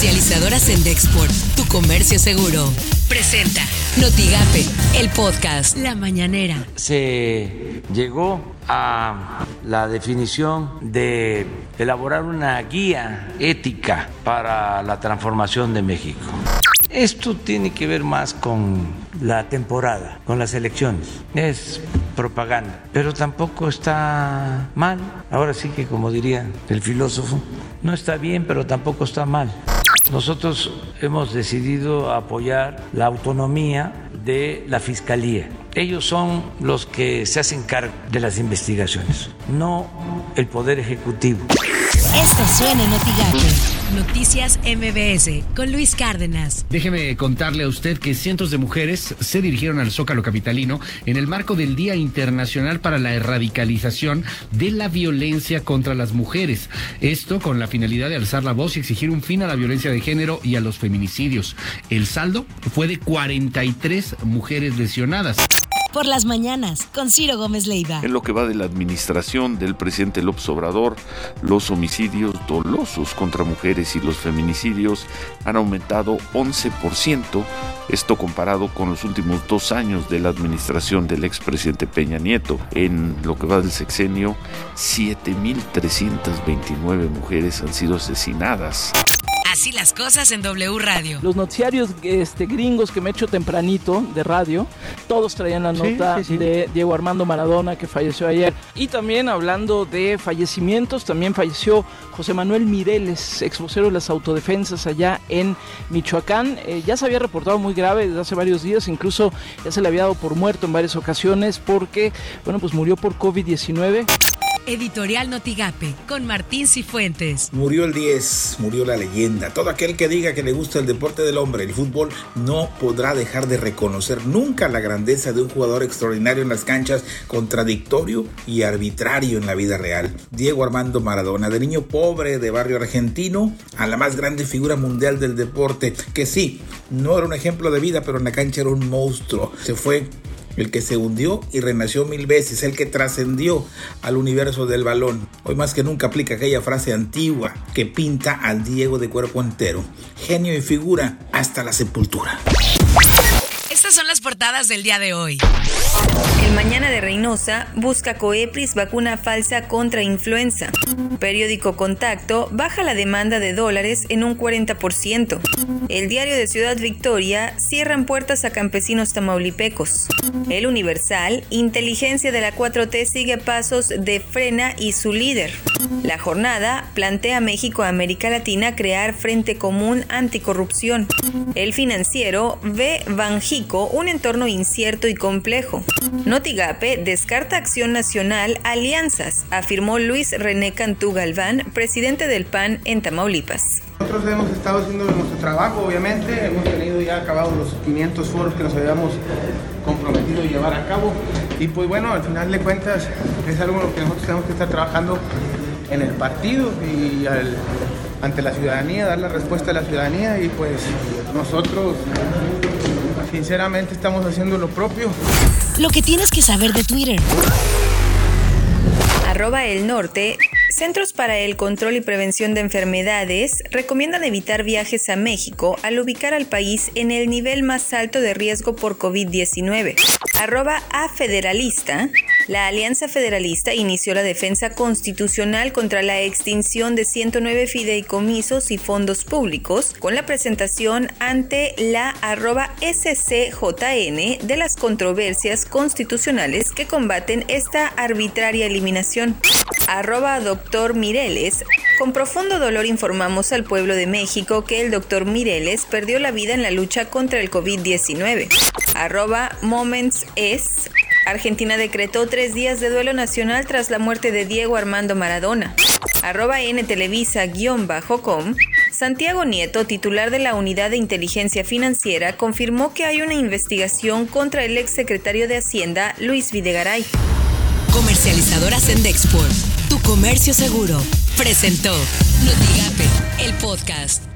Comercializadoras en Dexport, tu comercio seguro. Presenta Notigape, el podcast La Mañanera. Se llegó a la definición de elaborar una guía ética para la transformación de México. Esto tiene que ver más con la temporada, con las elecciones. Es propaganda, pero tampoco está mal. Ahora sí que, como diría el filósofo, no está bien, pero tampoco está mal. Nosotros hemos decidido apoyar la autonomía de la Fiscalía. Ellos son los que se hacen cargo de las investigaciones, no el Poder Ejecutivo. Esto suena en Noticias MBS con Luis Cárdenas. Déjeme contarle a usted que cientos de mujeres se dirigieron al Zócalo Capitalino en el marco del Día Internacional para la Erradicalización de la Violencia contra las Mujeres. Esto con la finalidad de alzar la voz y exigir un fin a la violencia de género y a los feminicidios. El saldo fue de 43 mujeres lesionadas por las mañanas con Ciro Gómez Leiva. En lo que va de la administración del presidente López Obrador, los homicidios dolosos contra mujeres y los feminicidios han aumentado 11%, esto comparado con los últimos dos años de la administración del expresidente Peña Nieto. En lo que va del sexenio, 7.329 mujeres han sido asesinadas. Así las cosas en W Radio. Los noticiarios este, gringos que me he hecho tempranito de radio, todos traían la nota de Diego Armando Maradona que falleció ayer. Y también hablando de fallecimientos, también falleció José Manuel Mireles, ex vocero de las autodefensas allá en Michoacán. Eh, ya se había reportado muy grave desde hace varios días, incluso ya se le había dado por muerto en varias ocasiones porque, bueno, pues murió por COVID-19. Editorial Notigape, con Martín Cifuentes. Murió el 10, murió la leyenda. Todo aquel que diga que le gusta el deporte del hombre, el fútbol, no podrá dejar de reconocer nunca la grandeza de un jugador extraordinario en las canchas, contradictorio y arbitrario en la vida real. Diego Armando Maradona, de niño pobre de barrio argentino a la más grande figura mundial del deporte, que sí, no era un ejemplo de vida, pero en la cancha era un monstruo. Se fue el que se hundió y renació mil veces, el que trascendió al universo del balón. Hoy más que nunca aplica aquella frase antigua que pinta al Diego de cuerpo entero, genio y figura hasta la sepultura. Estas son las portadas del día de hoy. El Mañana de Reynosa busca Coepris vacuna falsa contra influenza. Periódico Contacto baja la demanda de dólares en un 40%. El diario de Ciudad Victoria cierran puertas a campesinos tamaulipecos. El Universal, inteligencia de la 4T sigue pasos de Frena y su líder. La jornada plantea a México América Latina crear frente común anticorrupción. El financiero ve Un entorno incierto y complejo. Notigape descarta Acción Nacional alianzas, afirmó Luis René Cantú Galván, presidente del PAN en Tamaulipas. Nosotros hemos estado haciendo nuestro trabajo, obviamente, hemos tenido ya acabados los 500 foros que nos habíamos comprometido a llevar a cabo y pues bueno, al final de cuentas es algo en lo que nosotros tenemos que estar trabajando en el partido y ante la ciudadanía, dar la respuesta a la ciudadanía y pues nosotros sinceramente estamos haciendo lo propio. Lo que tienes que saber de Twitter. Arroba el norte. Centros para el Control y Prevención de Enfermedades recomiendan evitar viajes a México al ubicar al país en el nivel más alto de riesgo por COVID-19. Arroba a federalista. La Alianza Federalista inició la defensa constitucional contra la extinción de 109 fideicomisos y fondos públicos con la presentación ante la arroba SCJN de las controversias constitucionales que combaten esta arbitraria eliminación. Arroba doctor Mireles. Con profundo dolor informamos al pueblo de México que el doctor Mireles perdió la vida en la lucha contra el COVID-19. Arroba Moments es Argentina decretó tres días de duelo nacional tras la muerte de Diego Armando Maradona. Arroba N Televisa-com. Santiago Nieto, titular de la Unidad de Inteligencia Financiera, confirmó que hay una investigación contra el exsecretario de Hacienda, Luis Videgaray. Comercializadoras en Dexport. Tu comercio seguro. Presentó Notigape, el podcast.